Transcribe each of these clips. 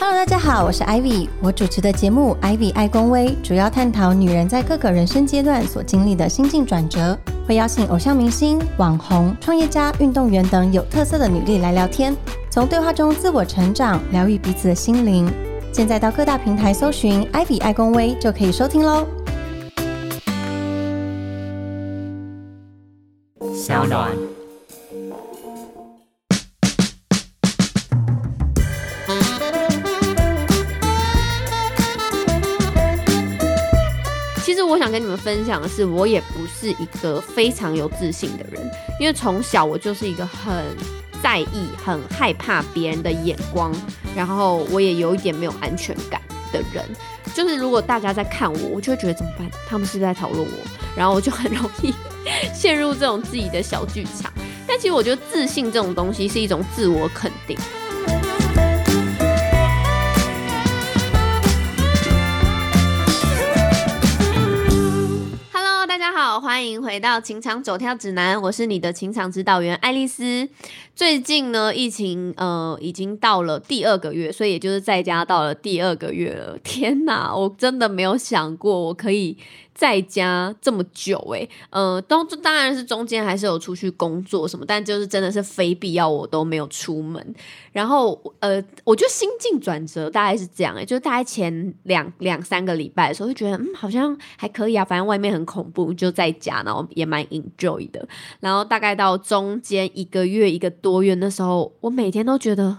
Hello，大家好，我是 Ivy，我主持的节目《Ivy 爱公威》，主要探讨女人在各个人生阶段所经历的心境转折，会邀请偶像明星、网红、创业家、运动员等有特色的女力来聊天，从对话中自我成长，疗愈彼此的心灵。现在到各大平台搜寻 Ivy 爱公威就可以收听喽。分享的是，我也不是一个非常有自信的人，因为从小我就是一个很在意、很害怕别人的眼光，然后我也有一点没有安全感的人。就是如果大家在看我，我就会觉得怎么办？他们是在讨论我？然后我就很容易 陷入这种自己的小剧场。但其实我觉得自信这种东西是一种自我肯定。欢迎回到情场走跳指南，我是你的情场指导员爱丽丝。最近呢，疫情呃已经到了第二个月，所以也就是在家到了第二个月了。天哪，我真的没有想过我可以。在家这么久诶，呃，当当然是中间还是有出去工作什么，但就是真的是非必要我都没有出门。然后呃，我觉得心境转折大概是这样诶，就大概前两两三个礼拜的时候，就觉得嗯好像还可以啊，反正外面很恐怖，就在家，然后也蛮 enjoy 的。然后大概到中间一个月一个多月的时候，我每天都觉得。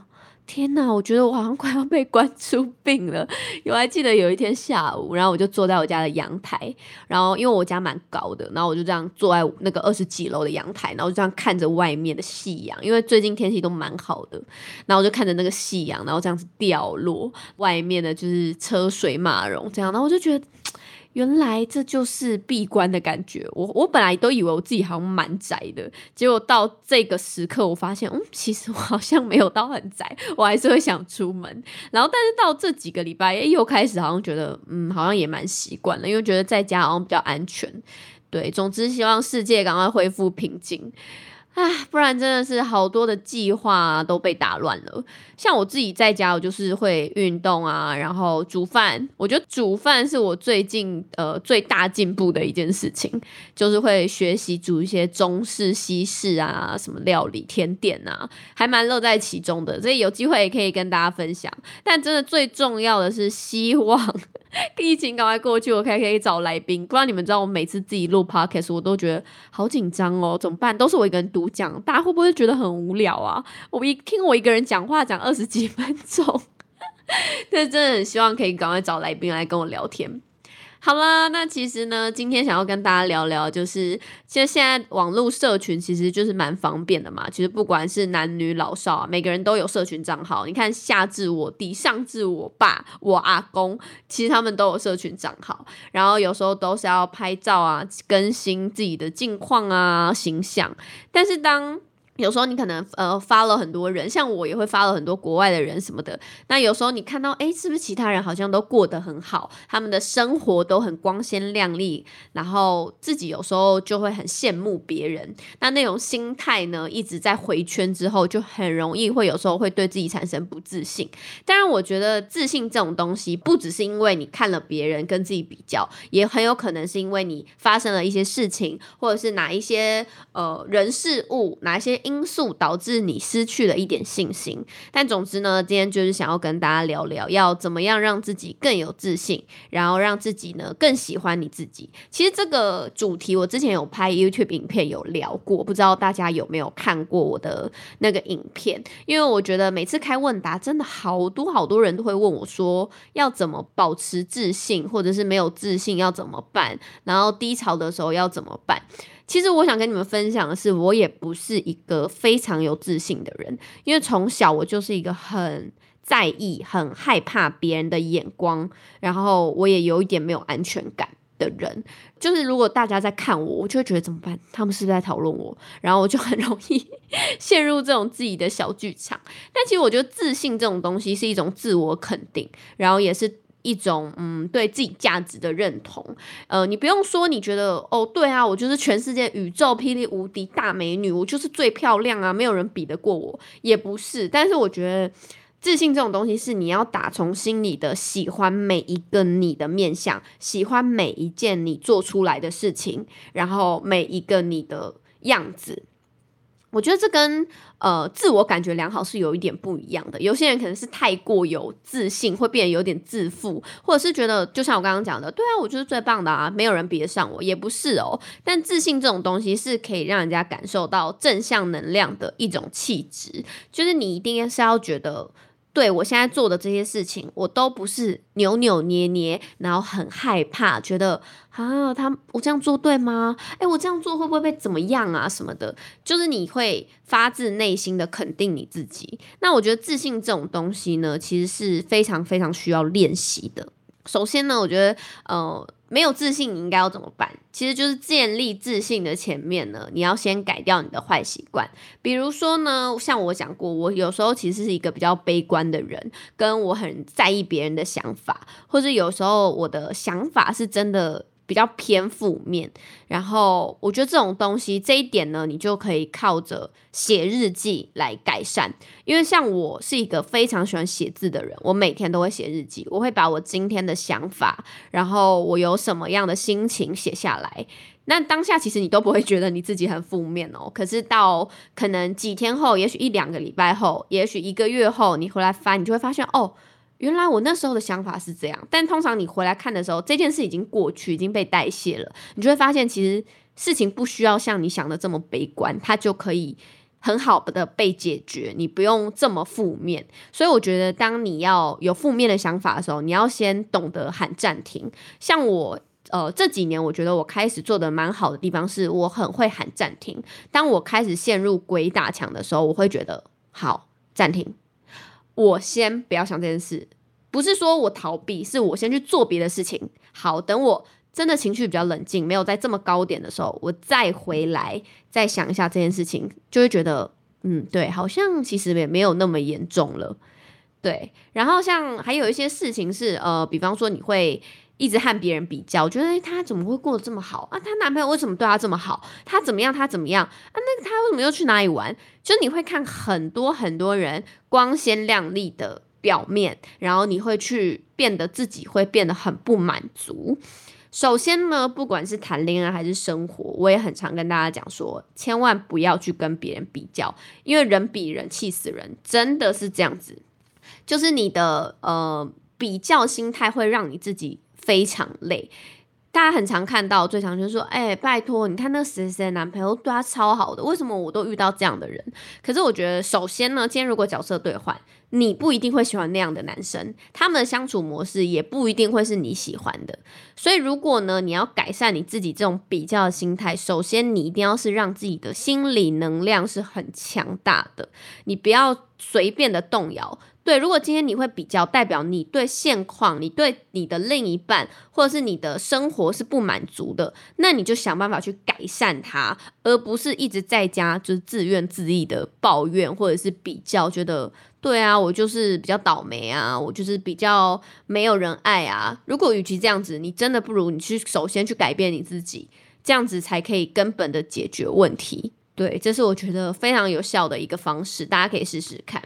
天哪，我觉得我好像快要被关出病了。我还记得有一天下午，然后我就坐在我家的阳台，然后因为我家蛮高的，然后我就这样坐在那个二十几楼的阳台，然后就这样看着外面的夕阳，因为最近天气都蛮好的，然后我就看着那个夕阳，然后这样子掉落，外面的就是车水马龙这样，然后我就觉得。原来这就是闭关的感觉。我我本来都以为我自己好像蛮宅的，结果到这个时刻，我发现，嗯，其实我好像没有到很宅，我还是会想出门。然后，但是到这几个礼拜，又开始好像觉得，嗯，好像也蛮习惯了，因为觉得在家好像比较安全。对，总之希望世界赶快恢复平静。唉，不然真的是好多的计划都被打乱了。像我自己在家，我就是会运动啊，然后煮饭。我觉得煮饭是我最近呃最大进步的一件事情，就是会学习煮一些中式、西式啊，什么料理、甜点啊，还蛮乐在其中的。所以有机会也可以跟大家分享。但真的最重要的是，希望 疫情赶快过去，我可以可以找来宾。不知道你们知道，我每次自己录 podcast，我都觉得好紧张哦，怎么办？都是我一个人独讲，大家会不会觉得很无聊啊？我一听我一个人讲话讲。二十几分钟，但真的很希望可以赶快找来宾来跟我聊天。好啦，那其实呢，今天想要跟大家聊聊，就是其实现在网络社群其实就是蛮方便的嘛。其实不管是男女老少啊，每个人都有社群账号。你看下至我弟，上至我爸、我阿公，其实他们都有社群账号。然后有时候都是要拍照啊，更新自己的近况啊、形象。但是当有时候你可能呃发了很多人，像我也会发了很多国外的人什么的。那有时候你看到，哎，是不是其他人好像都过得很好，他们的生活都很光鲜亮丽，然后自己有时候就会很羡慕别人。那那种心态呢，一直在回圈之后，就很容易会有时候会对自己产生不自信。当然，我觉得自信这种东西，不只是因为你看了别人跟自己比较，也很有可能是因为你发生了一些事情，或者是哪一些呃人事物，哪一些。因素导致你失去了一点信心，但总之呢，今天就是想要跟大家聊聊，要怎么样让自己更有自信，然后让自己呢更喜欢你自己。其实这个主题我之前有拍 YouTube 影片有聊过，不知道大家有没有看过我的那个影片？因为我觉得每次开问答，真的好多好多人都会问我说，要怎么保持自信，或者是没有自信要怎么办？然后低潮的时候要怎么办？其实我想跟你们分享的是，我也不是一个非常有自信的人，因为从小我就是一个很在意、很害怕别人的眼光，然后我也有一点没有安全感的人。就是如果大家在看我，我就会觉得怎么办？他们是不是在讨论我？然后我就很容易 陷入这种自己的小剧场。但其实我觉得自信这种东西是一种自我肯定，然后也是。一种嗯，对自己价值的认同，呃，你不用说，你觉得哦，对啊，我就是全世界宇宙霹雳无敌大美女，我就是最漂亮啊，没有人比得过我，也不是。但是我觉得自信这种东西是你要打从心里的喜欢每一个你的面相，喜欢每一件你做出来的事情，然后每一个你的样子。我觉得这跟呃自我感觉良好是有一点不一样的。有些人可能是太过有自信，会变得有点自负，或者是觉得就像我刚刚讲的，对啊，我就是最棒的啊，没有人比得上我，也不是哦。但自信这种东西是可以让人家感受到正向能量的一种气质，就是你一定是要觉得。对我现在做的这些事情，我都不是扭扭捏捏，然后很害怕，觉得啊，他我这样做对吗？哎，我这样做会不会被怎么样啊？什么的，就是你会发自内心的肯定你自己。那我觉得自信这种东西呢，其实是非常非常需要练习的。首先呢，我觉得呃。没有自信，你应该要怎么办？其实就是建立自信的前面呢，你要先改掉你的坏习惯。比如说呢，像我讲过，我有时候其实是一个比较悲观的人，跟我很在意别人的想法，或者有时候我的想法是真的。比较偏负面，然后我觉得这种东西这一点呢，你就可以靠着写日记来改善。因为像我是一个非常喜欢写字的人，我每天都会写日记，我会把我今天的想法，然后我有什么样的心情写下来。那当下其实你都不会觉得你自己很负面哦，可是到可能几天后，也许一两个礼拜后，也许一个月后，你回来翻，你就会发现哦。原来我那时候的想法是这样，但通常你回来看的时候，这件事已经过去，已经被代谢了。你就会发现，其实事情不需要像你想的这么悲观，它就可以很好的被解决。你不用这么负面。所以我觉得，当你要有负面的想法的时候，你要先懂得喊暂停。像我，呃，这几年我觉得我开始做的蛮好的地方，是我很会喊暂停。当我开始陷入鬼打墙的时候，我会觉得好暂停。我先不要想这件事，不是说我逃避，是我先去做别的事情。好，等我真的情绪比较冷静，没有在这么高点的时候，我再回来再想一下这件事情，就会觉得，嗯，对，好像其实也没有那么严重了。对，然后像还有一些事情是，呃，比方说你会。一直和别人比较，觉得他怎么会过得这么好啊？她男朋友为什么对她这么好？她怎么样？她怎么样啊？那她为什么又去哪里玩？就你会看很多很多人光鲜亮丽的表面，然后你会去变得自己会变得很不满足。首先呢，不管是谈恋爱还是生活，我也很常跟大家讲说，千万不要去跟别人比较，因为人比人气死人，真的是这样子。就是你的呃比较心态会让你自己。非常累，大家很常看到，最常就是说，哎，拜托，你看那谁谁男朋友对他超好的，为什么我都遇到这样的人？可是我觉得，首先呢，今天如果角色兑换，你不一定会喜欢那样的男生，他们的相处模式也不一定会是你喜欢的。所以，如果呢，你要改善你自己这种比较的心态，首先你一定要是让自己的心理能量是很强大的，你不要随便的动摇。对，如果今天你会比较，代表你对现况、你对你的另一半或者是你的生活是不满足的，那你就想办法去改善它，而不是一直在家就是自怨自艾的抱怨或者是比较，觉得对啊，我就是比较倒霉啊，我就是比较没有人爱啊。如果与其这样子，你真的不如你去首先去改变你自己，这样子才可以根本的解决问题。对，这是我觉得非常有效的一个方式，大家可以试试看。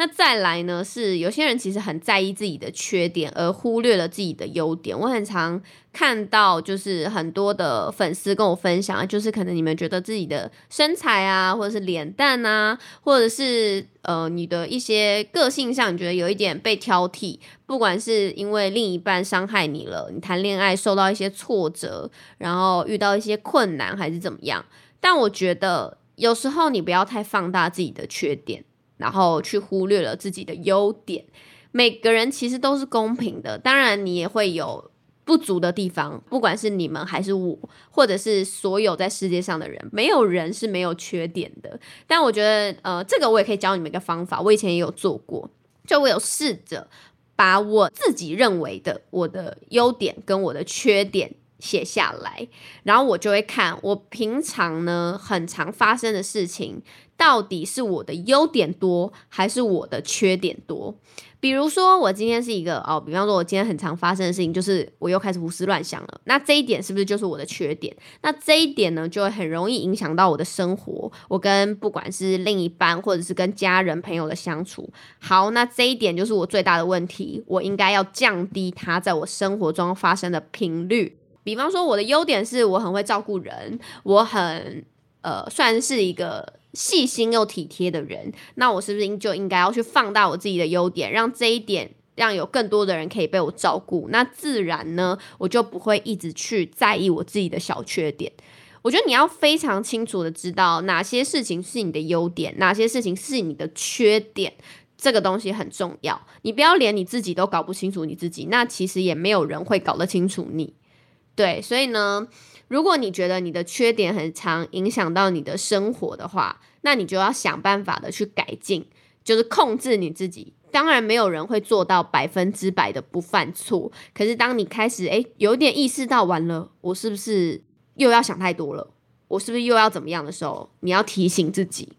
那再来呢？是有些人其实很在意自己的缺点，而忽略了自己的优点。我很常看到，就是很多的粉丝跟我分享，就是可能你们觉得自己的身材啊，或者是脸蛋啊，或者是呃你的一些个性上，你觉得有一点被挑剔，不管是因为另一半伤害你了，你谈恋爱受到一些挫折，然后遇到一些困难，还是怎么样？但我觉得有时候你不要太放大自己的缺点。然后去忽略了自己的优点。每个人其实都是公平的，当然你也会有不足的地方。不管是你们还是我，或者是所有在世界上的人，没有人是没有缺点的。但我觉得，呃，这个我也可以教你们一个方法。我以前也有做过，就我有试着把我自己认为的我的优点跟我的缺点写下来，然后我就会看我平常呢很常发生的事情，到底是我的优点多还是我的缺点多。比如说，我今天是一个哦，比方说，我今天很常发生的事情就是我又开始胡思乱想了。那这一点是不是就是我的缺点？那这一点呢，就会很容易影响到我的生活，我跟不管是另一半或者是跟家人朋友的相处。好，那这一点就是我最大的问题，我应该要降低它在我生活中发生的频率。比方说，我的优点是我很会照顾人，我很呃算是一个。细心又体贴的人，那我是不是就应该要去放大我自己的优点，让这一点让有更多的人可以被我照顾？那自然呢，我就不会一直去在意我自己的小缺点。我觉得你要非常清楚的知道哪些事情是你的优点，哪些事情是你的缺点，这个东西很重要。你不要连你自己都搞不清楚你自己，那其实也没有人会搞得清楚你。对，所以呢。如果你觉得你的缺点很常影响到你的生活的话，那你就要想办法的去改进，就是控制你自己。当然，没有人会做到百分之百的不犯错。可是，当你开始诶有点意识到完了，我是不是又要想太多了？我是不是又要怎么样的时候，你要提醒自己。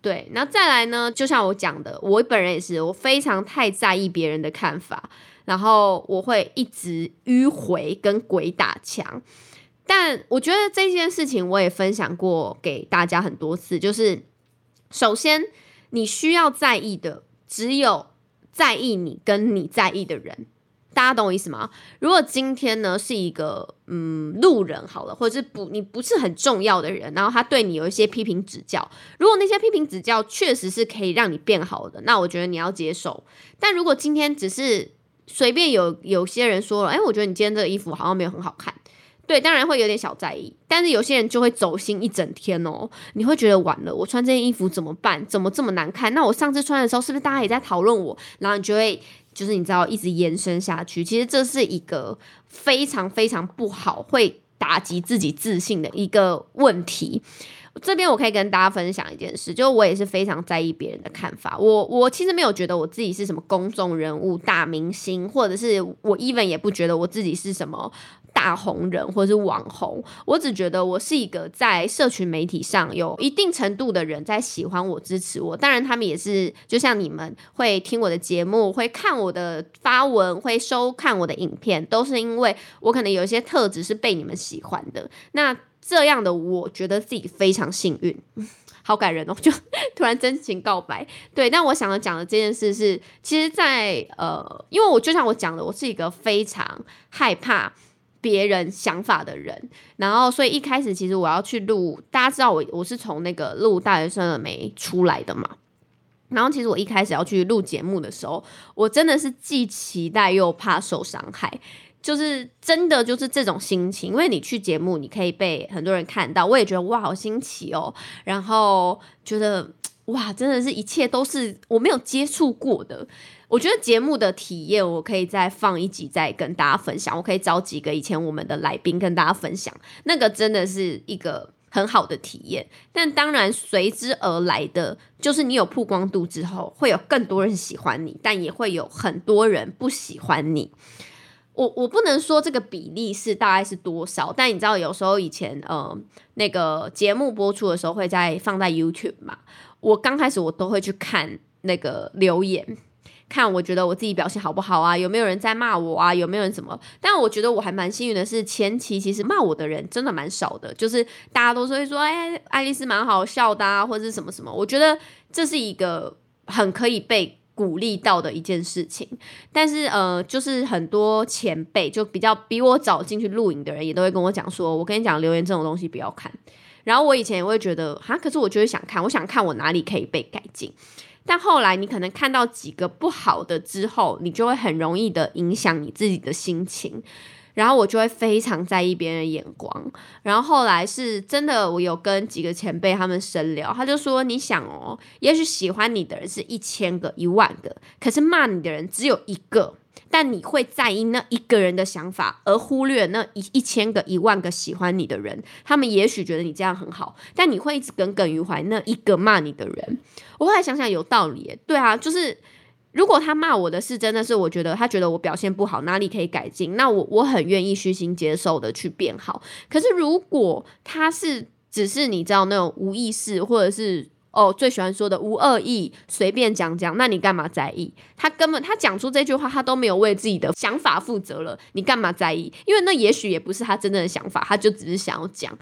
对，那再来呢？就像我讲的，我本人也是，我非常太在意别人的看法，然后我会一直迂回跟鬼打墙。但我觉得这件事情我也分享过给大家很多次，就是首先你需要在意的只有在意你跟你在意的人，大家懂我意思吗？如果今天呢是一个嗯路人好了，或者是不你不是很重要的人，然后他对你有一些批评指教，如果那些批评指教确实是可以让你变好的，那我觉得你要接受。但如果今天只是随便有有些人说了，哎，我觉得你今天这个衣服好像没有很好看。对，当然会有点小在意，但是有些人就会走心一整天哦。你会觉得完了，我穿这件衣服怎么办？怎么这么难看？那我上次穿的时候，是不是大家也在讨论我？然后你就会，就是你知道，一直延伸下去。其实这是一个非常非常不好，会打击自己自信的一个问题。这边我可以跟大家分享一件事，就我也是非常在意别人的看法。我我其实没有觉得我自己是什么公众人物、大明星，或者是我 even 也不觉得我自己是什么。大红人或者是网红，我只觉得我是一个在社群媒体上有一定程度的人在喜欢我、支持我。当然，他们也是就像你们会听我的节目、会看我的发文、会收看我的影片，都是因为我可能有一些特质是被你们喜欢的。那这样的，我觉得自己非常幸运，好感人哦！就突然真情告白。对，但我想要讲的这件事是，其实，在呃，因为我就像我讲的，我是一个非常害怕。别人想法的人，然后所以一开始其实我要去录，大家知道我我是从那个录大学生的没出来的嘛，然后其实我一开始要去录节目的时候，我真的是既期待又怕受伤害，就是真的就是这种心情，因为你去节目你可以被很多人看到，我也觉得哇好新奇哦，然后觉得哇真的是一切都是我没有接触过的。我觉得节目的体验，我可以再放一集再跟大家分享。我可以找几个以前我们的来宾跟大家分享，那个真的是一个很好的体验。但当然随之而来的，就是你有曝光度之后，会有更多人喜欢你，但也会有很多人不喜欢你。我我不能说这个比例是大概是多少，但你知道有时候以前呃那个节目播出的时候会在放在 YouTube 嘛，我刚开始我都会去看那个留言。看，我觉得我自己表现好不好啊？有没有人在骂我啊？有没有人什么？但我觉得我还蛮幸运的是，前期其实骂我的人真的蛮少的，就是大家都是会说，哎，爱丽丝蛮好笑的啊，或者是什么什么。我觉得这是一个很可以被鼓励到的一件事情。但是呃，就是很多前辈就比较比我早进去录影的人，也都会跟我讲说，我跟你讲，留言这种东西不要看。然后我以前也会觉得，哈，可是我就是想看，我想看我哪里可以被改进。但后来你可能看到几个不好的之后，你就会很容易的影响你自己的心情，然后我就会非常在意别人的眼光。然后后来是真的，我有跟几个前辈他们深聊，他就说：“你想哦，也许喜欢你的人是一千个、一万个，可是骂你的人只有一个。”但你会在意那一个人的想法，而忽略那一一千个、一万个喜欢你的人。他们也许觉得你这样很好，但你会一直耿耿于怀那一个骂你的人。我后来想想有道理，对啊，就是如果他骂我的是真的是我觉得他觉得我表现不好，哪里可以改进，那我我很愿意虚心接受的去变好。可是如果他是只是你知道那种无意识，或者是哦最喜欢说的无恶意，随便讲讲，那你干嘛在意？他根本他讲出这句话，他都没有为自己的想法负责了，你干嘛在意？因为那也许也不是他真正的想法，他就只是想要讲。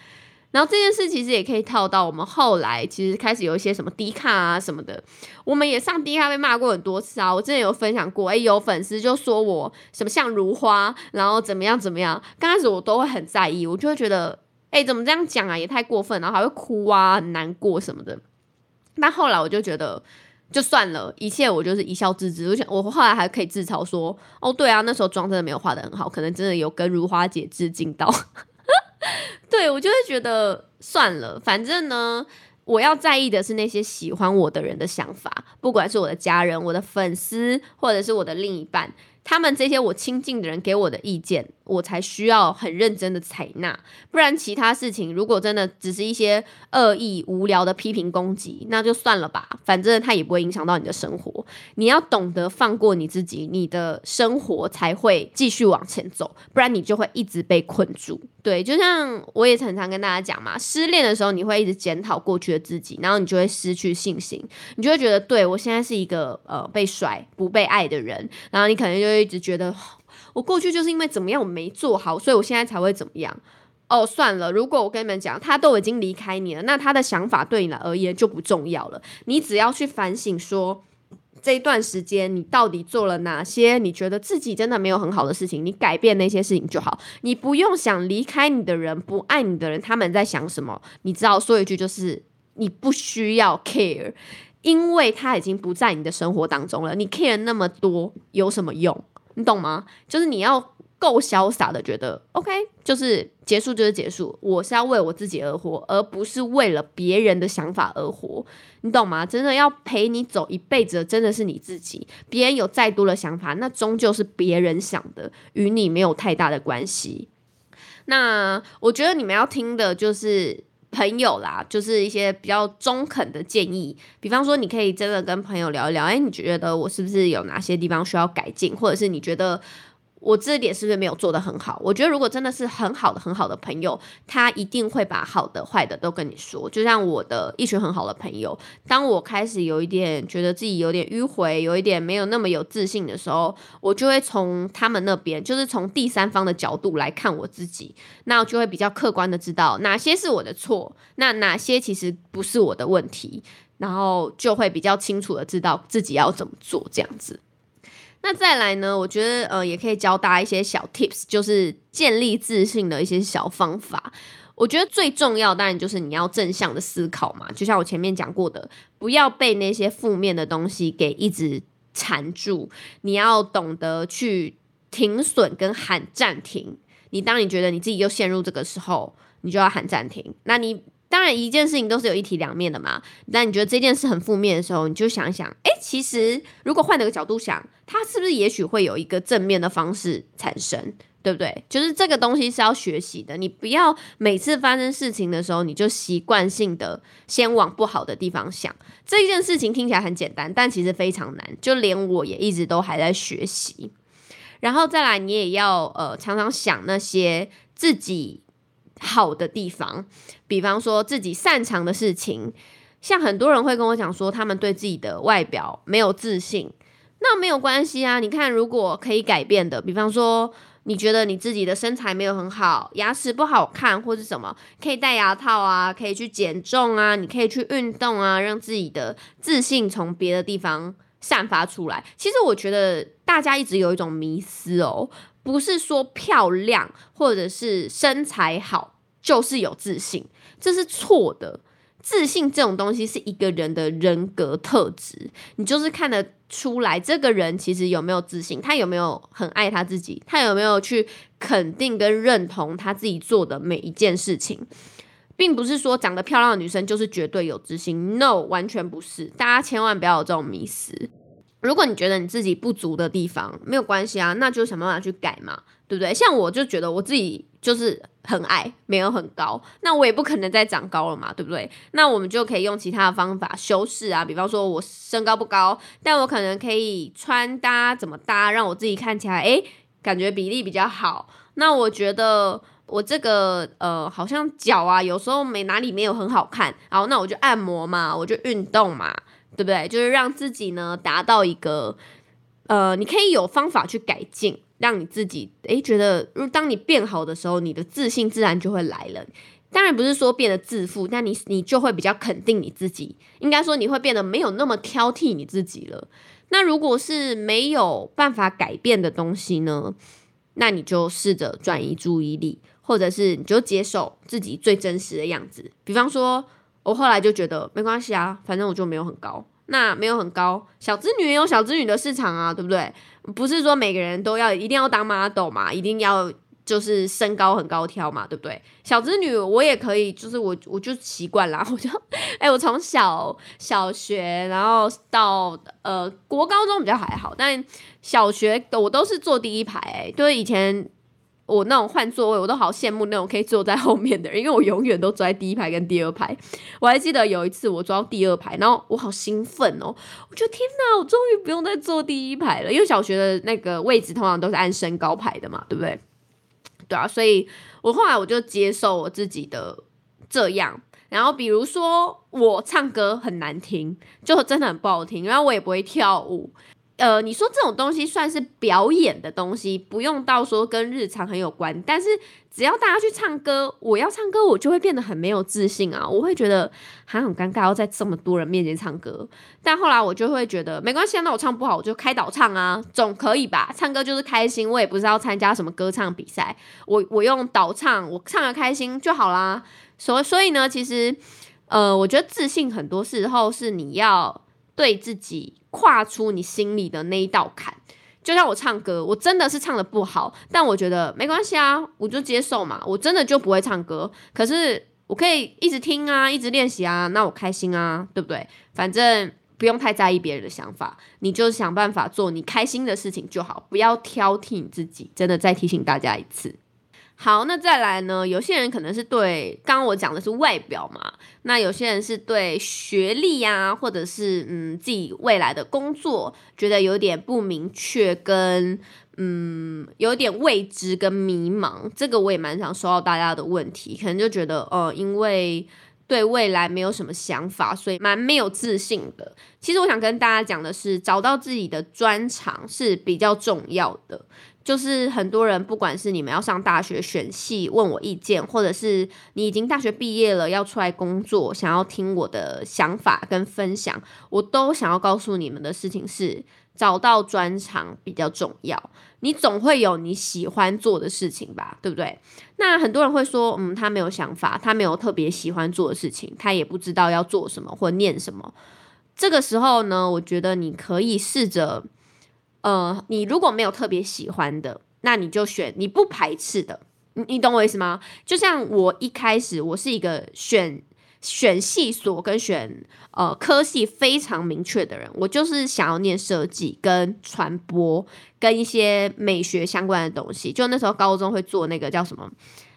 然后这件事其实也可以套到我们后来，其实开始有一些什么低卡啊什么的，我们也上低卡被骂过很多次啊。我之前有分享过，诶，有粉丝就说我什么像如花，然后怎么样怎么样。刚开始我都会很在意，我就会觉得，诶，怎么这样讲啊，也太过分，然后还会哭啊，很难过什么的。但后来我就觉得，就算了，一切我就是一笑置之。我想，我后来还可以自嘲说，哦，对啊，那时候妆真的没有画的很好，可能真的有跟如花姐致敬到。对我就会觉得算了，反正呢，我要在意的是那些喜欢我的人的想法，不管是我的家人、我的粉丝，或者是我的另一半。他们这些我亲近的人给我的意见，我才需要很认真的采纳。不然其他事情如果真的只是一些恶意、无聊的批评攻击，那就算了吧。反正他也不会影响到你的生活。你要懂得放过你自己，你的生活才会继续往前走。不然你就会一直被困住。对，就像我也常常跟大家讲嘛，失恋的时候你会一直检讨过去的自己，然后你就会失去信心，你就会觉得，对我现在是一个呃被甩、不被爱的人，然后你可能就一直觉得，我过去就是因为怎么样我没做好，所以我现在才会怎么样。哦，算了，如果我跟你们讲，他都已经离开你了，那他的想法对你而言就不重要了。你只要去反省说。这一段时间，你到底做了哪些你觉得自己真的没有很好的事情？你改变那些事情就好，你不用想离开你的人、不爱你的人他们在想什么。你知道，说一句就是，你不需要 care，因为他已经不在你的生活当中了。你 care 那么多有什么用？你懂吗？就是你要。够潇洒的，觉得 OK，就是结束就是结束。我是要为我自己而活，而不是为了别人的想法而活。你懂吗？真的要陪你走一辈子，真的是你自己。别人有再多的想法，那终究是别人想的，与你没有太大的关系。那我觉得你们要听的就是朋友啦，就是一些比较中肯的建议。比方说，你可以真的跟朋友聊一聊，哎，你觉得我是不是有哪些地方需要改进，或者是你觉得。我这点是不是没有做的很好？我觉得如果真的是很好的、很好的朋友，他一定会把好的、坏的都跟你说。就像我的一群很好的朋友，当我开始有一点觉得自己有点迂回，有一点没有那么有自信的时候，我就会从他们那边，就是从第三方的角度来看我自己，那我就会比较客观的知道哪些是我的错，那哪些其实不是我的问题，然后就会比较清楚的知道自己要怎么做，这样子。那再来呢？我觉得呃，也可以教大家一些小 tips，就是建立自信的一些小方法。我觉得最重要当然就是你要正向的思考嘛，就像我前面讲过的，不要被那些负面的东西给一直缠住。你要懂得去停损跟喊暂停。你当你觉得你自己又陷入这个时候，你就要喊暂停。那你。当然，一件事情都是有一体两面的嘛。但你觉得这件事很负面的时候，你就想想，哎，其实如果换了个角度想，它是不是也许会有一个正面的方式产生，对不对？就是这个东西是要学习的。你不要每次发生事情的时候，你就习惯性的先往不好的地方想。这件事情听起来很简单，但其实非常难。就连我也一直都还在学习。然后再来，你也要呃常常想那些自己。好的地方，比方说自己擅长的事情，像很多人会跟我讲说，他们对自己的外表没有自信，那没有关系啊。你看，如果可以改变的，比方说你觉得你自己的身材没有很好，牙齿不好看，或者什么，可以戴牙套啊，可以去减重啊，你可以去运动啊，让自己的自信从别的地方散发出来。其实我觉得大家一直有一种迷思哦。不是说漂亮或者是身材好就是有自信，这是错的。自信这种东西是一个人的人格特质，你就是看得出来这个人其实有没有自信，他有没有很爱他自己，他有没有去肯定跟认同他自己做的每一件事情，并不是说长得漂亮的女生就是绝对有自信，no，完全不是。大家千万不要有这种迷思。如果你觉得你自己不足的地方没有关系啊，那就想办法去改嘛，对不对？像我就觉得我自己就是很矮，没有很高，那我也不可能再长高了嘛，对不对？那我们就可以用其他的方法修饰啊，比方说我身高不高，但我可能可以穿搭怎么搭，让我自己看起来诶感觉比例比较好。那我觉得我这个呃好像脚啊有时候没哪里没有很好看，好，那我就按摩嘛，我就运动嘛。对不对？就是让自己呢达到一个，呃，你可以有方法去改进，让你自己诶觉得，如当你变好的时候，你的自信自然就会来了。当然不是说变得自负，但你你就会比较肯定你自己。应该说你会变得没有那么挑剔你自己了。那如果是没有办法改变的东西呢？那你就试着转移注意力，或者是你就接受自己最真实的样子。比方说。我后来就觉得没关系啊，反正我就没有很高，那没有很高，小资女也有小资女的市场啊，对不对？不是说每个人都要一定要当 model 嘛，一定要就是身高很高挑嘛，对不对？小资女我也可以，就是我我就习惯了，我就哎，我从小小学然后到呃国高中比较还好，但小学我都是坐第一排，哎，就是以前。我那种换座位，我都好羡慕那种可以坐在后面的人，因为我永远都坐在第一排跟第二排。我还记得有一次我坐到第二排，然后我好兴奋哦！我觉得天哪，我终于不用再坐第一排了，因为小学的那个位置通常都是按身高排的嘛，对不对？对啊，所以我后来我就接受我自己的这样。然后比如说我唱歌很难听，就真的很不好听，然后我也不会跳舞。呃，你说这种东西算是表演的东西，不用到说跟日常很有关。但是只要大家去唱歌，我要唱歌，我就会变得很没有自信啊！我会觉得还很尴尬，要在这么多人面前唱歌。但后来我就会觉得没关系，那我唱不好，我就开导唱啊，总可以吧？唱歌就是开心，我也不是要参加什么歌唱比赛，我我用导唱，我唱的开心就好啦。所所以呢，其实呃，我觉得自信很多时候是你要对自己。跨出你心里的那一道坎，就像我唱歌，我真的是唱的不好，但我觉得没关系啊，我就接受嘛，我真的就不会唱歌，可是我可以一直听啊，一直练习啊，那我开心啊，对不对？反正不用太在意别人的想法，你就想办法做你开心的事情就好，不要挑剔你自己。真的再提醒大家一次。好，那再来呢？有些人可能是对刚刚我讲的是外表嘛，那有些人是对学历呀，或者是嗯自己未来的工作觉得有点不明确，跟嗯有点未知跟迷茫。这个我也蛮想收到大家的问题，可能就觉得呃，因为对未来没有什么想法，所以蛮没有自信的。其实我想跟大家讲的是，找到自己的专长是比较重要的。就是很多人，不管是你们要上大学选系问我意见，或者是你已经大学毕业了要出来工作，想要听我的想法跟分享，我都想要告诉你们的事情是，找到专长比较重要。你总会有你喜欢做的事情吧，对不对？那很多人会说，嗯，他没有想法，他没有特别喜欢做的事情，他也不知道要做什么或念什么。这个时候呢，我觉得你可以试着。呃，你如果没有特别喜欢的，那你就选你不排斥的，你你懂我意思吗？就像我一开始，我是一个选选系所跟选呃科系非常明确的人，我就是想要念设计跟传播跟一些美学相关的东西。就那时候高中会做那个叫什么，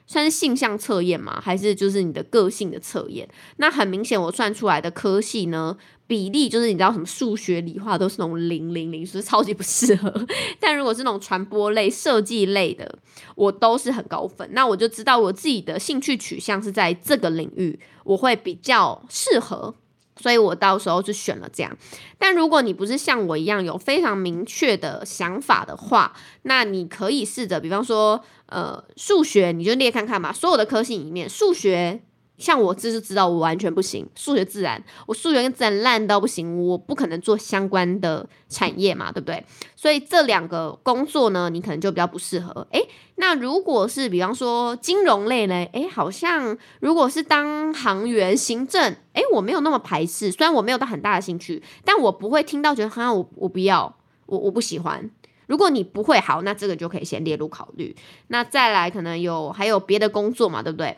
算是性向测验吗？还是就是你的个性的测验？那很明显，我算出来的科系呢？比例就是你知道什么数学理化都是那种零零零，所以超级不适合。但如果是那种传播类、设计类的，我都是很高分。那我就知道我自己的兴趣取向是在这个领域，我会比较适合，所以我到时候就选了这样。但如果你不是像我一样有非常明确的想法的话，那你可以试着，比方说，呃，数学你就列看看吧。所有的科系里面，数学。像我这就知道我完全不行，数学自然，我数学跟自然烂到不行，我不可能做相关的产业嘛，对不对？所以这两个工作呢，你可能就比较不适合。诶，那如果是比方说金融类呢？诶，好像如果是当行员、行政，诶，我没有那么排斥，虽然我没有到很大的兴趣，但我不会听到觉得好像我我不要，我我不喜欢。如果你不会好，那这个就可以先列入考虑。那再来可能有还有别的工作嘛，对不对？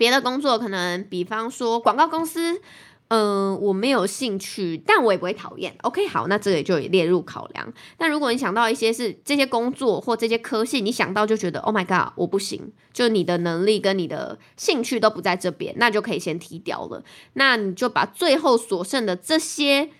别的工作可能，比方说广告公司，嗯，我没有兴趣，但我也不会讨厌。OK，好，那这个就列入考量。那如果你想到一些是这些工作或这些科系，你想到就觉得 Oh my God，我不行，就你的能力跟你的兴趣都不在这边，那就可以先踢掉了。那你就把最后所剩的这些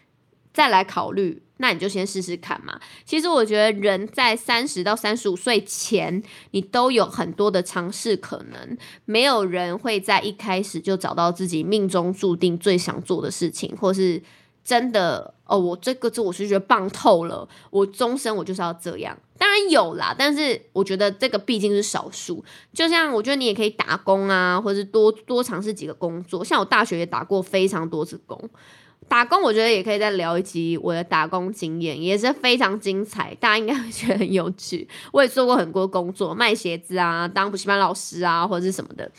再来考虑。那你就先试试看嘛。其实我觉得人在三十到三十五岁前，你都有很多的尝试可能。没有人会在一开始就找到自己命中注定最想做的事情，或是真的哦，我这个字我是觉得棒透了，我终身我就是要这样。当然有啦，但是我觉得这个毕竟是少数。就像我觉得你也可以打工啊，或是多多尝试几个工作。像我大学也打过非常多次工。打工，我觉得也可以再聊一集我的打工经验，也是非常精彩，大家应该会觉得很有趣。我也做过很多工作，卖鞋子啊，当补习班老师啊，或者是什么的。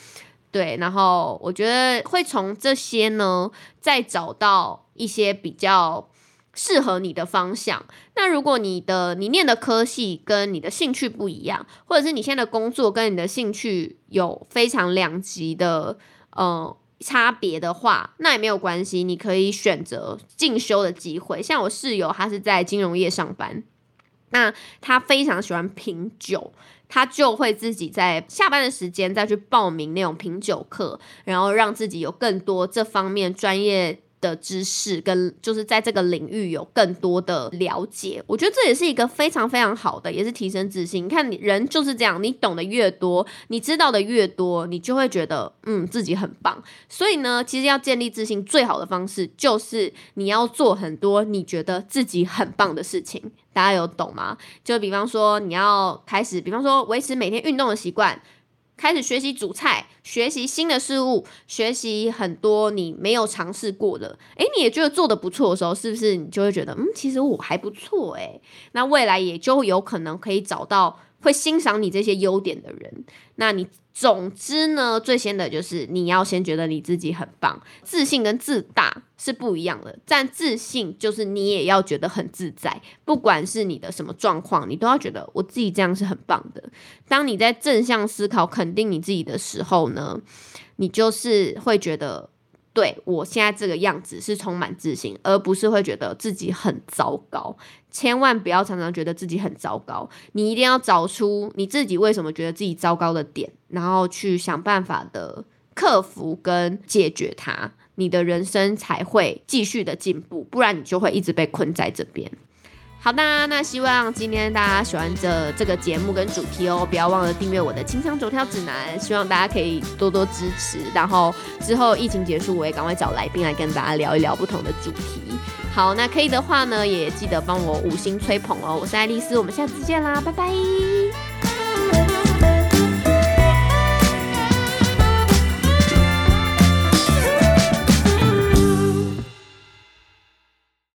对，然后我觉得会从这些呢，再找到一些比较适合你的方向。那如果你的你念的科系跟你的兴趣不一样，或者是你现在的工作跟你的兴趣有非常两极的，呃。差别的话，那也没有关系，你可以选择进修的机会。像我室友，他是在金融业上班，那他非常喜欢品酒，他就会自己在下班的时间再去报名那种品酒课，然后让自己有更多这方面专业。的知识跟就是在这个领域有更多的了解，我觉得这也是一个非常非常好的，也是提升自信。你看，人就是这样，你懂得越多，你知道的越多，你就会觉得嗯自己很棒。所以呢，其实要建立自信最好的方式就是你要做很多你觉得自己很棒的事情。大家有懂吗？就比方说你要开始，比方说维持每天运动的习惯。开始学习煮菜，学习新的事物，学习很多你没有尝试过的，诶，你也觉得做的不错的时候，是不是你就会觉得，嗯，其实我还不错，诶，那未来也就有可能可以找到。会欣赏你这些优点的人，那你总之呢，最先的就是你要先觉得你自己很棒，自信跟自大是不一样的。但自信就是你也要觉得很自在，不管是你的什么状况，你都要觉得我自己这样是很棒的。当你在正向思考、肯定你自己的时候呢，你就是会觉得。对我现在这个样子是充满自信，而不是会觉得自己很糟糕。千万不要常常觉得自己很糟糕，你一定要找出你自己为什么觉得自己糟糕的点，然后去想办法的克服跟解决它，你的人生才会继续的进步，不然你就会一直被困在这边。好的，那希望今天大家喜欢这这个节目跟主题哦，不要忘了订阅我的清仓走跳指南，希望大家可以多多支持。然后之后疫情结束，我也赶快找来宾来跟大家聊一聊不同的主题。好，那可以的话呢，也记得帮我五星吹捧哦。我是爱丽丝，我们下次见啦，拜拜。